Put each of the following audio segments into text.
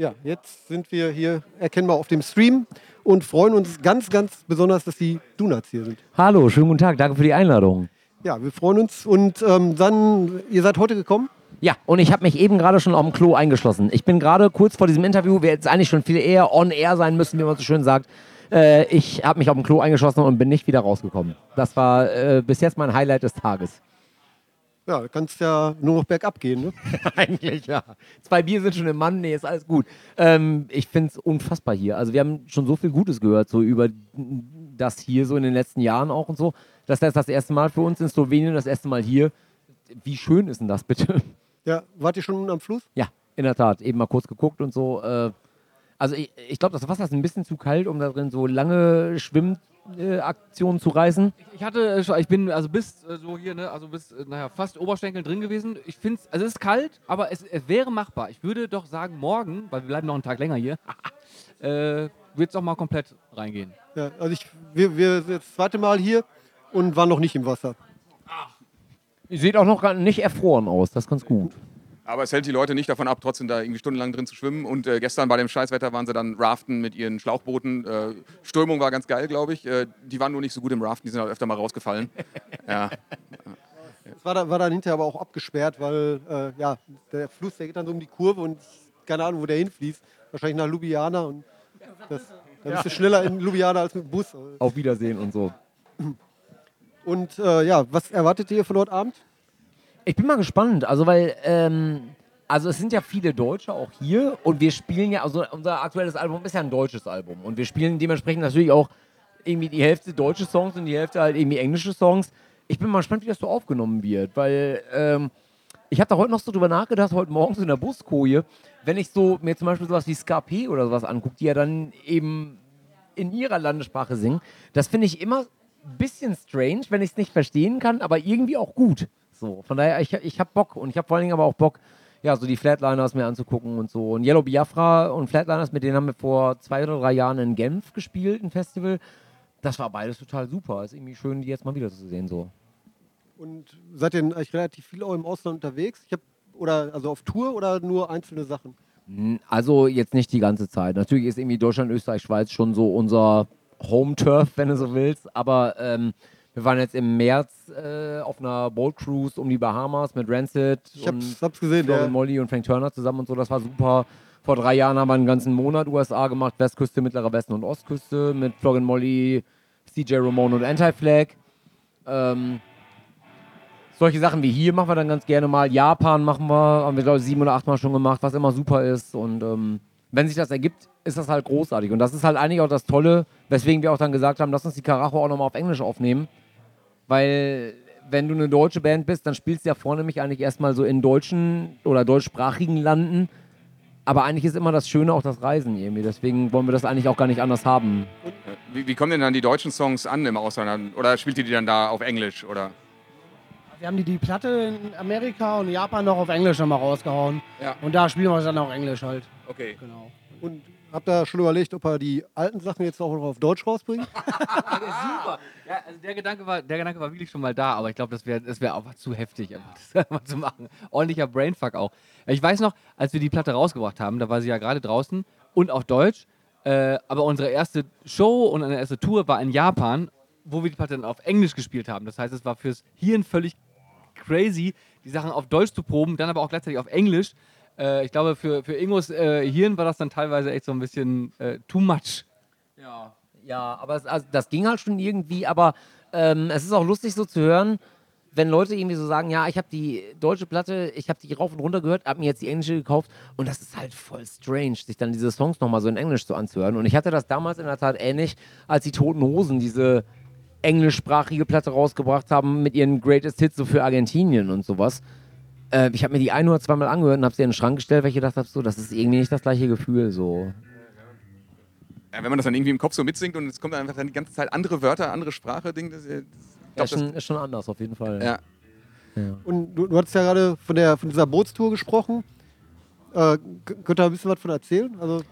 Ja, jetzt sind wir hier erkennbar auf dem Stream und freuen uns ganz, ganz besonders, dass die Donuts hier sind. Hallo, schönen guten Tag, danke für die Einladung. Ja, wir freuen uns und ähm, dann, ihr seid heute gekommen? Ja, und ich habe mich eben gerade schon auf dem Klo eingeschlossen. Ich bin gerade kurz vor diesem Interview, wir jetzt eigentlich schon viel eher on air sein müssen, wie man so schön sagt. Äh, ich habe mich auf dem Klo eingeschlossen und bin nicht wieder rausgekommen. Das war äh, bis jetzt mein Highlight des Tages. Ja, du kannst ja nur noch bergab gehen, ne? Eigentlich, ja. Zwei Bier sind schon im Mann, nee, ist alles gut. Ähm, ich finde es unfassbar hier. Also wir haben schon so viel Gutes gehört, so über das hier so in den letzten Jahren auch und so. Das ist das erste Mal für uns in Slowenien, das erste Mal hier. Wie schön ist denn das bitte? Ja, wart ihr schon am Fluss? Ja, in der Tat. Eben mal kurz geguckt und so. Äh, also ich, ich glaube, das Wasser ist ein bisschen zu kalt, um da drin so lange Schwimm äh, Aktionen zu reißen? Ich hatte, äh, ich bin also bis äh, so hier, ne, also bis, naja, fast Oberschenkel drin gewesen. Ich finde es, also es ist kalt, aber es, es, wäre machbar. Ich würde doch sagen, morgen, weil wir bleiben noch einen Tag länger hier, äh, wird es auch mal komplett reingehen. Ja, also ich, wir, wir sind das zweite Mal hier und waren noch nicht im Wasser. Ihr seht auch noch nicht erfroren aus, das ist ganz gut. Aber es hält die Leute nicht davon ab, trotzdem da irgendwie stundenlang drin zu schwimmen. Und äh, gestern bei dem Scheißwetter waren sie dann raften mit ihren Schlauchbooten. Äh, Strömung war ganz geil, glaube ich. Äh, die waren nur nicht so gut im Raften, die sind halt öfter mal rausgefallen. ja. Das war, da, war dann hinterher aber auch abgesperrt, weil äh, ja, der Fluss, der geht dann so um die Kurve und keine Ahnung, wo der hinfließt. Wahrscheinlich nach Ljubljana und das, da bist du schneller in Ljubljana als mit dem Bus. Auf Wiedersehen und so. Und äh, ja, was erwartet ihr von dort Abend? Ich bin mal gespannt, also weil, ähm, also es sind ja viele Deutsche auch hier und wir spielen ja, also unser aktuelles Album ist ja ein deutsches Album und wir spielen dementsprechend natürlich auch irgendwie die Hälfte deutsche Songs und die Hälfte halt irgendwie englische Songs. Ich bin mal gespannt, wie das so aufgenommen wird, weil ähm, ich habe da heute noch so drüber nachgedacht, heute morgens in der Buskoje, wenn ich so mir zum Beispiel sowas wie Scarpe oder sowas angucke, die ja dann eben in ihrer Landessprache singen, das finde ich immer ein bisschen strange, wenn ich es nicht verstehen kann, aber irgendwie auch gut. So, von daher, ich, ich habe Bock und ich habe vor allen Dingen aber auch Bock, ja, so die Flatliners mir anzugucken und so. Und Yellow Biafra und Flatliners, mit denen haben wir vor zwei oder drei Jahren in Genf gespielt, ein Festival. Das war beides total super. Ist irgendwie schön, die jetzt mal wieder zu sehen. So. Und seid ihr eigentlich relativ viel auch im Ausland unterwegs? Ich hab, oder also auf Tour oder nur einzelne Sachen? Also jetzt nicht die ganze Zeit. Natürlich ist irgendwie Deutschland, Österreich, Schweiz schon so unser Home-Turf, wenn du so willst. Aber ähm, wir waren jetzt im März äh, auf einer Boat Cruise um die Bahamas mit Rancid ich hab's, hab's gesehen, ja. Molly und Frank Turner zusammen und so. Das war super. Vor drei Jahren haben wir einen ganzen Monat USA gemacht, Westküste, Mittlere Westen und Ostküste mit Flog Molly, CJ Ramone und Anti-Flag. Ähm, solche Sachen wie hier machen wir dann ganz gerne mal. Japan machen wir, haben wir glaube ich sieben oder acht Mal schon gemacht, was immer super ist. Und ähm, wenn sich das ergibt, ist das halt großartig. Und das ist halt eigentlich auch das Tolle, weswegen wir auch dann gesagt haben, lass uns die Karacho auch nochmal auf Englisch aufnehmen. Weil wenn du eine deutsche Band bist, dann spielst du ja vornehmlich eigentlich erstmal so in deutschen oder deutschsprachigen Landen. Aber eigentlich ist immer das Schöne auch das Reisen irgendwie. Deswegen wollen wir das eigentlich auch gar nicht anders haben. Wie, wie kommen denn dann die deutschen Songs an im Ausland? Oder spielt ihr die dann da auf Englisch? Oder? Wir haben die, die Platte in Amerika und Japan noch auf Englisch nochmal rausgehauen. Ja. Und da spielen wir dann auch Englisch halt. Okay. Genau. Und habt ihr schon überlegt, ob er die alten Sachen jetzt auch noch auf Deutsch rausbringt? Super. Ja, also der Gedanke war, der Gedanke war wirklich schon mal da, aber ich glaube, das wäre das wär einfach zu heftig, einfach das mal zu machen. Ordentlicher Brainfuck auch. Ich weiß noch, als wir die Platte rausgebracht haben, da war sie ja gerade draußen und auf Deutsch. Äh, aber unsere erste Show und eine erste Tour war in Japan, wo wir die Platte dann auf Englisch gespielt haben. Das heißt, es war fürs Hirn völlig crazy, die Sachen auf Deutsch zu proben, dann aber auch gleichzeitig auf Englisch. Äh, ich glaube, für, für Ingos äh, Hirn war das dann teilweise echt so ein bisschen äh, too much. Ja, ja aber es, also, das ging halt schon irgendwie, aber ähm, es ist auch lustig so zu hören, wenn Leute irgendwie so sagen, ja, ich habe die deutsche Platte, ich habe die rauf und runter gehört, habe mir jetzt die englische gekauft und das ist halt voll strange, sich dann diese Songs nochmal so in Englisch so anzuhören. Und ich hatte das damals in der Tat ähnlich, als die Toten Hosen diese englischsprachige Platte rausgebracht haben mit ihren Greatest Hits so für Argentinien und sowas. Äh, ich habe mir die ein oder zweimal angehört und habe sie in den Schrank gestellt, weil ich gedacht habe, so, das ist irgendwie nicht das gleiche Gefühl. So. Ja, wenn man das dann irgendwie im Kopf so mitsingt und es kommt einfach dann die ganze Zeit andere Wörter, andere Sprache, Ding, das, das, glaub, ist, schon, ist schon anders auf jeden Fall. Ja. ja. Und du, du hattest ja gerade von, der, von dieser Bootstour gesprochen. Äh, könnt ihr ein bisschen was von erzählen? Also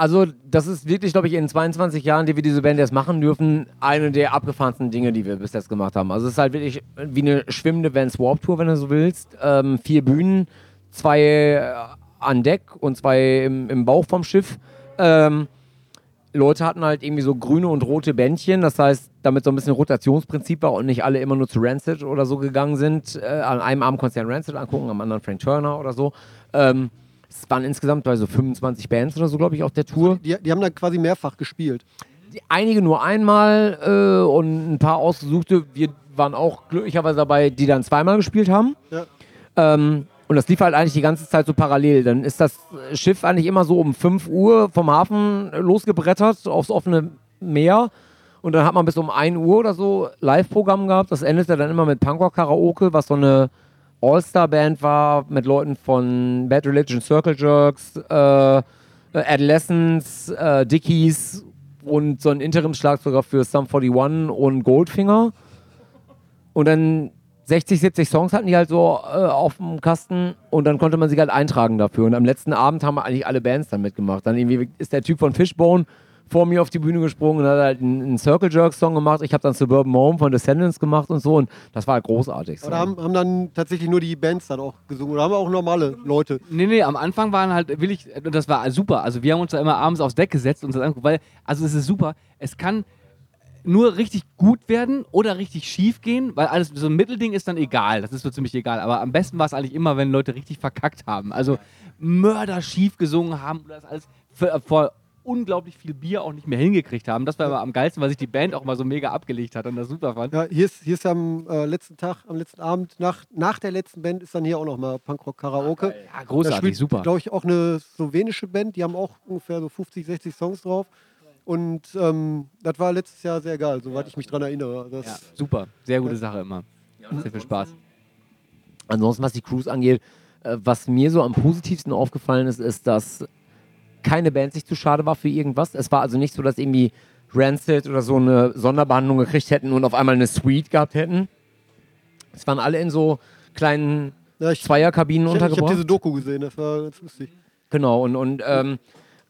also, das ist wirklich, glaube ich, in 22 Jahren, die wir diese Band jetzt machen dürfen, eine der abgefahrensten Dinge, die wir bis jetzt gemacht haben. Also, es ist halt wirklich wie eine schwimmende Vans Warp Tour, wenn du so willst. Ähm, vier Bühnen, zwei äh, an Deck und zwei im, im Bauch vom Schiff. Ähm, Leute hatten halt irgendwie so grüne und rote Bändchen, das heißt, damit so ein bisschen Rotationsprinzip war und nicht alle immer nur zu Rancid oder so gegangen sind. Äh, an einem Abend konntest du ja Rancid angucken, am anderen Frank Turner oder so. Ähm, es waren insgesamt bei so 25 Bands oder so, glaube ich, auf der Tour. Die, die haben dann quasi mehrfach gespielt. Die- Einige nur einmal äh, und ein paar ausgesuchte. Wir waren auch glücklicherweise dabei, die dann zweimal gespielt haben. Ja. Ähm, und das lief halt eigentlich die ganze Zeit so parallel. Dann ist das Schiff eigentlich immer so um 5 Uhr vom Hafen losgebrettert aufs offene Meer. Und dann hat man bis um 1 Uhr oder so Live-Programm gehabt. Das endete dann immer mit Punkrock-Karaoke, was so eine All-Star-Band war mit Leuten von Bad Religion, Circle Jerks, äh, Adolescents, äh, Dickies und so ein Interimsschlagzeuger für Sum 41 und Goldfinger. Und dann 60, 70 Songs hatten die halt so äh, auf dem Kasten und dann konnte man sich halt eintragen dafür. Und am letzten Abend haben eigentlich alle Bands dann mitgemacht. Dann irgendwie ist der Typ von Fishbone vor mir auf die Bühne gesprungen und hat halt einen, einen Circle Jerk Song gemacht. Ich habe dann Suburban Home von Descendants gemacht und so und das war halt großartig. So. Oder haben, haben dann tatsächlich nur die Bands dann auch gesungen? Oder haben auch normale Leute? Nee, nee, am Anfang waren halt, will ich, das war super. Also wir haben uns da immer abends aufs Deck gesetzt und uns das angeguckt, weil, also es ist super, es kann nur richtig gut werden oder richtig schief gehen, weil alles, so ein Mittelding ist dann egal, das ist so ziemlich egal. Aber am besten war es eigentlich immer, wenn Leute richtig verkackt haben. Also Mörder schief gesungen haben oder das alles vor unglaublich viel Bier auch nicht mehr hingekriegt haben. Das war immer am geilsten, weil sich die Band auch mal so mega abgelegt hat und das super fand. Ja, hier ist, hier ist am äh, letzten Tag, am letzten Abend, nach, nach der letzten Band ist dann hier auch nochmal Punkrock Karaoke. Ja, Da großartig, spielt, super. glaube ich, auch eine slowenische Band, die haben auch ungefähr so 50, 60 Songs drauf. Und ähm, das war letztes Jahr sehr geil, soweit ich mich dran erinnere. Das, Ja, super, sehr gute Sache immer. Sehr viel Spaß. Ansonsten, was die Cruise angeht, äh, was mir so am positivsten aufgefallen ist, ist, dass keine Band sich zu schade war für irgendwas. Es war also nicht so, dass irgendwie Rancid oder so eine Sonderbehandlung gekriegt hätten und auf einmal eine Suite gehabt hätten. Es waren alle in so kleinen Ja, ich Zweierkabinen ich, ich habe untergebracht. diese Doku gesehen, das war ganz lustig. Genau, und, und ähm,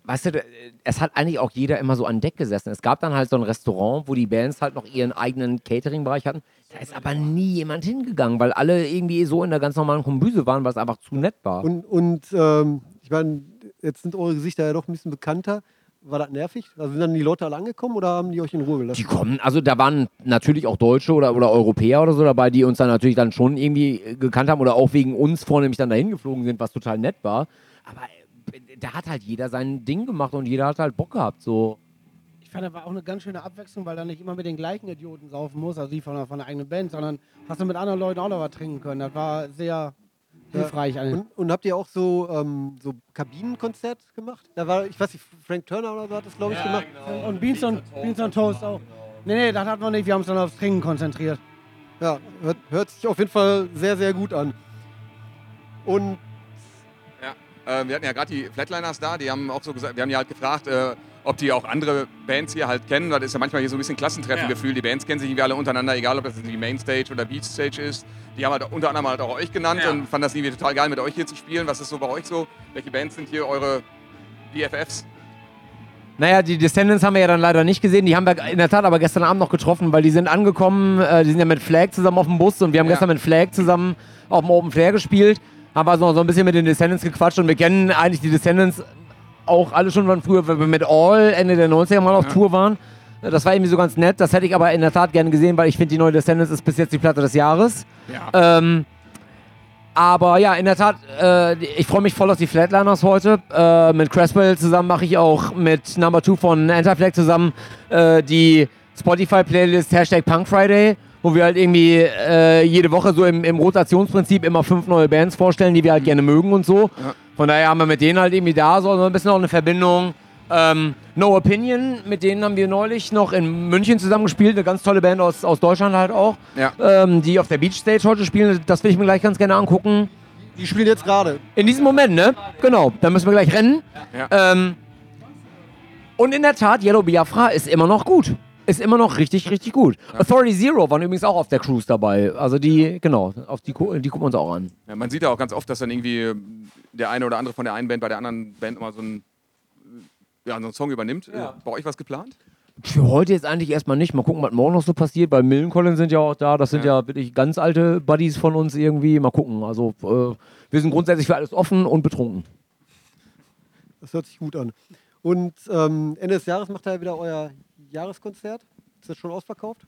weißt du, es hat eigentlich auch jeder immer so an Deck gesessen. Es gab dann halt so ein Restaurant, wo die Bands halt noch ihren eigenen Catering-Bereich hatten. Da ist aber nie jemand hingegangen, weil alle irgendwie so in der ganz normalen Kombüse waren, weil es einfach zu nett war. Und, und ähm, ich meine, jetzt sind eure Gesichter ja doch ein bisschen bekannter. War das nervig? Also sind dann die Leute alle angekommen oder haben die euch in Ruhe Die gelassen? kommen, also da waren natürlich auch Deutsche oder, oder Europäer oder so dabei, die uns dann natürlich dann schon irgendwie äh, gekannt haben oder auch wegen uns vornehmlich dann dahin geflogen sind, was total nett war. Aber äh, da hat halt jeder sein Ding gemacht und jeder hat halt Bock gehabt. So. Ich fand, das war auch eine ganz schöne Abwechslung, weil du nicht immer mit den gleichen Idioten saufen musst, also die von, der- von der eigenen Band, sondern hast du mit anderen Leuten auch noch was trinken können. Das war sehr hilfreich. eigentlich. Und, und habt ihr auch so, ähm, so Kabinenkonzert gemacht? Da war, ich weiß nicht, Frank Turner oder so hat das, glaube ich, gemacht. Und Beans und, Beans und Toast auch. Nee, nee, das hatten wir nicht. Wir haben uns dann aufs Trinken konzentriert. Ja, hört, hört sich auf jeden Fall sehr, sehr gut an. Und Ja, äh, wir hatten ja gerade die Flatliners da, die haben auch so gesagt, wir haben die halt gefragt, äh, ob die auch andere Bands hier halt kennen. Das ist ja manchmal hier so ein bisschen Klassentreffengefühl. Die Bands kennen sich irgendwie alle untereinander, egal ob das die Mainstage oder Beachstage ist. Die haben halt unter anderem halt auch euch genannt und fanden das irgendwie total geil, mit euch hier zu spielen. Was ist so bei euch so? Welche Bands sind hier eure BFFs? Naja, die Descendants haben wir ja dann leider nicht gesehen. Die haben wir in der Tat aber gestern Abend noch getroffen, weil die sind angekommen. Äh, die sind ja mit Flag zusammen auf dem Bus und wir haben Ja. gestern mit Flag zusammen auf dem Open Flair gespielt. Haben also noch so ein bisschen mit den Descendants gequatscht und wir kennen eigentlich die Descendants auch alle schon von früher, weil wir mit All Ende der 90er mal auf Tour waren. Das war irgendwie so ganz nett. Das hätte ich aber in der Tat gerne gesehen, weil ich finde, die neue Descendants ist bis jetzt die Platte des Jahres. Ja. Ähm, aber ja, in der Tat, äh, ich freue mich voll auf die Flatliners heute. Äh, mit Cresswell zusammen mache ich auch mit Number 2 von Anti-Flag zusammen äh, die Spotify-Playlist Hashtag Punk Friday, wo wir halt irgendwie äh, jede Woche so im, im Rotationsprinzip immer fünf neue Bands vorstellen, die wir halt gerne mögen und so. Von daher haben wir mit denen halt irgendwie da so ein bisschen auch eine Verbindung. Ähm, no Opinion, mit denen haben wir neulich noch in München zusammen gespielt, eine ganz tolle Band aus, aus Deutschland halt auch, Ja. ähm, die auf der Beach Stage heute spielen. Das will ich mir gleich ganz gerne angucken. die spielen jetzt gerade. In diesem Moment, ne? Genau, da müssen wir gleich rennen. Ja. Ähm, und in der Tat, Yellow Biafra ist immer noch gut. Ist immer noch richtig, richtig gut. Authority Zero waren übrigens auch auf der Cruise dabei. Also die, genau, auf die, die gucken wir uns auch an. Ja, man sieht ja auch ganz oft, dass dann irgendwie der eine oder andere von der einen Band bei der anderen Band immer so einen, ja, so einen Song übernimmt. Äh, Bei euch was geplant? Für heute jetzt eigentlich erstmal nicht. Mal gucken, was morgen noch so passiert. Bei Millencolin sind ja auch da. Das sind ja. wirklich ganz alte Buddies von uns irgendwie. Mal gucken. Also äh, wir sind grundsätzlich für alles offen und betrunken. Das hört sich gut an. Und ähm, Ende des Jahres macht ihr ja wieder euer Jahreskonzert. Ist das schon ausverkauft?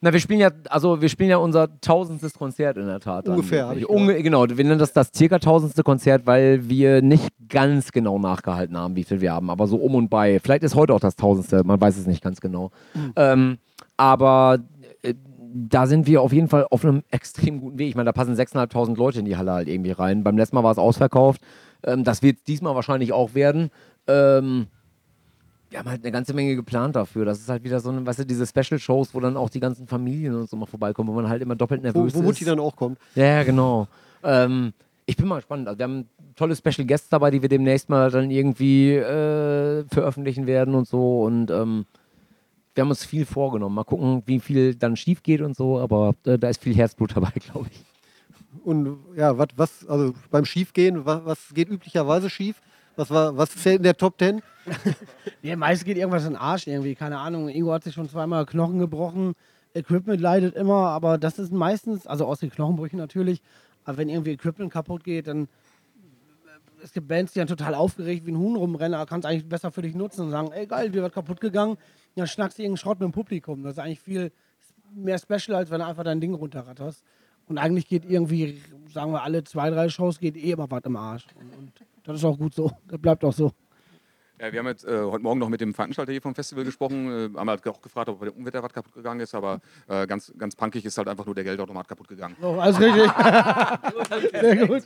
Na, wir spielen ja, also wir spielen ja unser tausendstes Konzert in der Tat. dann. Ungefähr, hab ich Unge genau, wir nennen das das circa tausendste Konzert, weil wir nicht ganz genau nachgehalten haben, wie viel wir haben, aber so um und bei. Vielleicht ist heute auch das tausendste, man weiß es nicht ganz genau. Ähm, aber äh, da sind wir auf jeden Fall auf einem extrem guten Weg. Ich meine, da passen 6.500 Leute in die Halle halt irgendwie rein. Beim letzten Mal war es ausverkauft. Ähm, das wird diesmal wahrscheinlich auch werden. Ähm, wir haben halt eine ganze Menge geplant dafür. Das ist halt wieder so eine, weißt du, diese Special-Shows, wo dann auch die ganzen Familien und so mal vorbeikommen, wo man halt immer doppelt Wo, nervös wo ist. Mutti dann auch kommt. Ja, ja, genau. Ähm, ich bin mal gespannt. Also wir haben tolle Special Guests dabei, die wir demnächst mal dann irgendwie äh, veröffentlichen werden und so. Und ähm, wir haben uns viel vorgenommen. Mal gucken, wie viel dann schief geht und so. Aber äh, da ist viel Herzblut dabei, glaube ich. Und ja, wat, was, also beim Schiefgehen, was, was geht üblicherweise schief? Was, war, was zählt in der Top 10? Ja, meist geht irgendwas in den Arsch irgendwie, keine Ahnung. Ingo hat sich schon zweimal Knochen gebrochen, Equipment leidet immer, aber das ist meistens, also aus den Knochenbrüchen natürlich, aber wenn irgendwie Equipment kaputt geht, dann es gibt Bands, die dann total aufgeregt wie ein Huhn rumrennen, kannst eigentlich besser für dich nutzen und sagen, ey geil, dir wird kaputt gegangen, dann schnackst du irgendeinen Schrott mit dem Publikum. Das ist eigentlich viel mehr special, als wenn du einfach dein Ding runterratterst. Und eigentlich geht irgendwie, sagen wir, alle zwei, drei Shows geht eh immer was im Arsch. Und, und das ist auch gut so. Das bleibt auch so. Ja, wir haben jetzt äh, heute Morgen noch mit dem Veranstalter hier vom Festival gesprochen, äh, haben halt auch gefragt, ob bei dem Unwetter was kaputt gegangen ist, aber äh, ganz, ganz punkig ist halt einfach nur der Geldautomat kaputt gegangen. So, alles richtig. Sehr gut.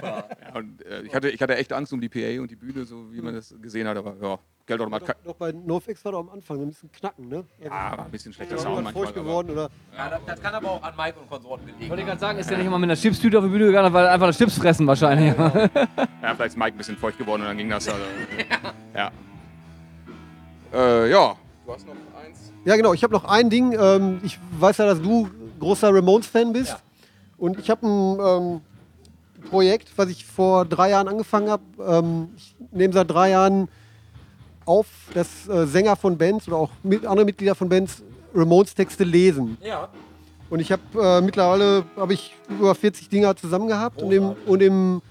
Ja, und, äh, ich, hatte, ich hatte echt Angst um die PA und die Bühne, so wie man das gesehen hat, aber ja, Geldautomat, ka- Doch bei NoFX war doch am Anfang ein bisschen knacken, ne? ja, war ein bisschen schlechter Ist Sound manchmal. feucht aber- geworden oder Ja, das, kann aber auch an Mike und Konsorten gelegen Wollte ich gerade sagen, ist der nicht immer mit einer Chipstüte auf die Bühne gegangen, weil er einfach das Chips fressen wahrscheinlich. Ja, vielleicht ist Mike ein bisschen feucht geworden und dann ging das. Also, ja. Äh, ja. Du hast noch eins. Ja, genau. Ich habe noch ein Ding. Ähm, ich weiß ja, dass du großer Ramones-Fan bist. Ja. Und ich habe ein ähm, Projekt, was ich vor drei Jahren angefangen habe. Ähm, ich nehme seit drei Jahren auf, dass äh, Sänger von Bands oder auch mit, andere Mitglieder von Bands Ramones-Texte lesen. Ja. Und ich habe äh, mittlerweile hab ich über 40 Dinger zusammen gehabt. Und, im, und im,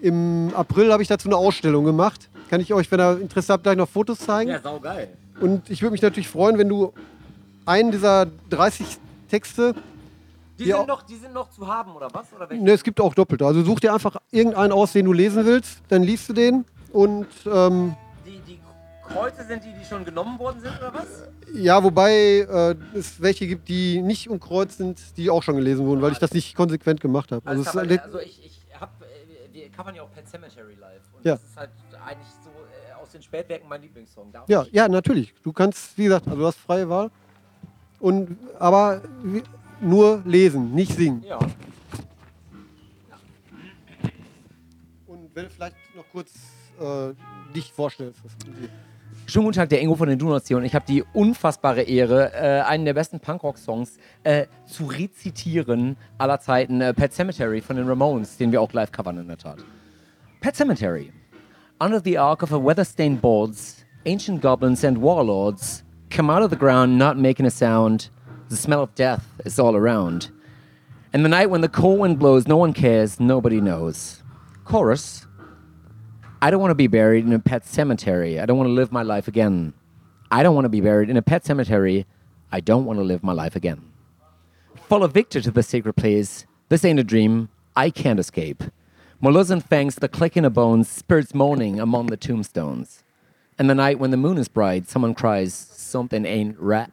im April habe ich dazu eine Ausstellung gemacht. Kann ich euch, wenn ihr Interesse habt, gleich noch Fotos zeigen. Ja, saugeil. Und ich würde mich natürlich freuen, wenn du einen dieser 30 Texte, Die, Ja. sind noch, die sind noch zu haben, oder was? Oder ne, es gibt auch doppelte. Also such dir einfach irgendeinen aus, den du lesen willst, dann liest du den. Und ähm, Die, die Kreuze sind die, die schon genommen worden sind, oder was? ja, wobei äh, es welche gibt, die nicht umkreuzt sind, die auch schon gelesen wurden, weil ich das nicht konsequent gemacht habe. Also, Also, es also ich, ich hab, äh, wir covern ja auch Pet Cemetery live. Und Ja. das ist halt eigentlich so äh, aus den Spätwerken mein Lieblingssong. Darf ja, ich? ja, natürlich. Du kannst, wie gesagt, also du hast freie Wahl. Und, aber nur lesen, nicht singen. Ja. Und wenn du vielleicht noch kurz äh, dich vorstellst. Schönen guten Tag, der Ingo von den und ich habe die unfassbare Ehre, äh, einen der besten Punkrock-Songs äh, zu rezitieren aller Zeiten, äh, Pet Cemetery von den Ramones, den wir auch live covern in der Tat. Pet Cemetery. Under the arc of a weather-stained boards, ancient goblins and warlords come out of the ground not making a sound. The smell of death is all around. And the night when the cold wind blows, no one cares, nobody knows. Chorus. I don't want to be buried in a pet cemetery. I don't want to live my life again. I don't want to be buried in a pet cemetery. I don't want to live my life again. Follow Victor to the sacred place. This ain't a dream. I can't escape. Molars and fangs, the clicking of bones, spirits moaning among the tombstones. And the night when the moon is bright, someone cries, Something ain't right.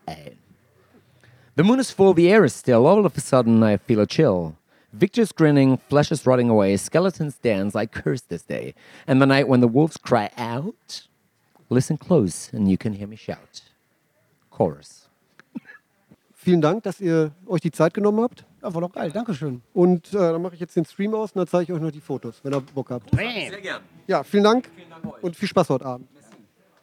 The moon is full, the air is still. All of a sudden, I feel a chill. Victor's grinning, flesh is rotting away, skeletons dance, I curse this day. And the night when the wolves cry out, listen close and you can hear me shout. Chorus. Vielen Dank, dass ihr euch die Zeit genommen habt. Ja, war doch geil, Dankeschön. Und äh, dann mache ich jetzt den Stream aus und dann zeige ich euch noch die Fotos, wenn ihr Bock habt. Sehr gern. Ja, vielen Dank Vielen Dank euch. und viel Spaß heute Abend.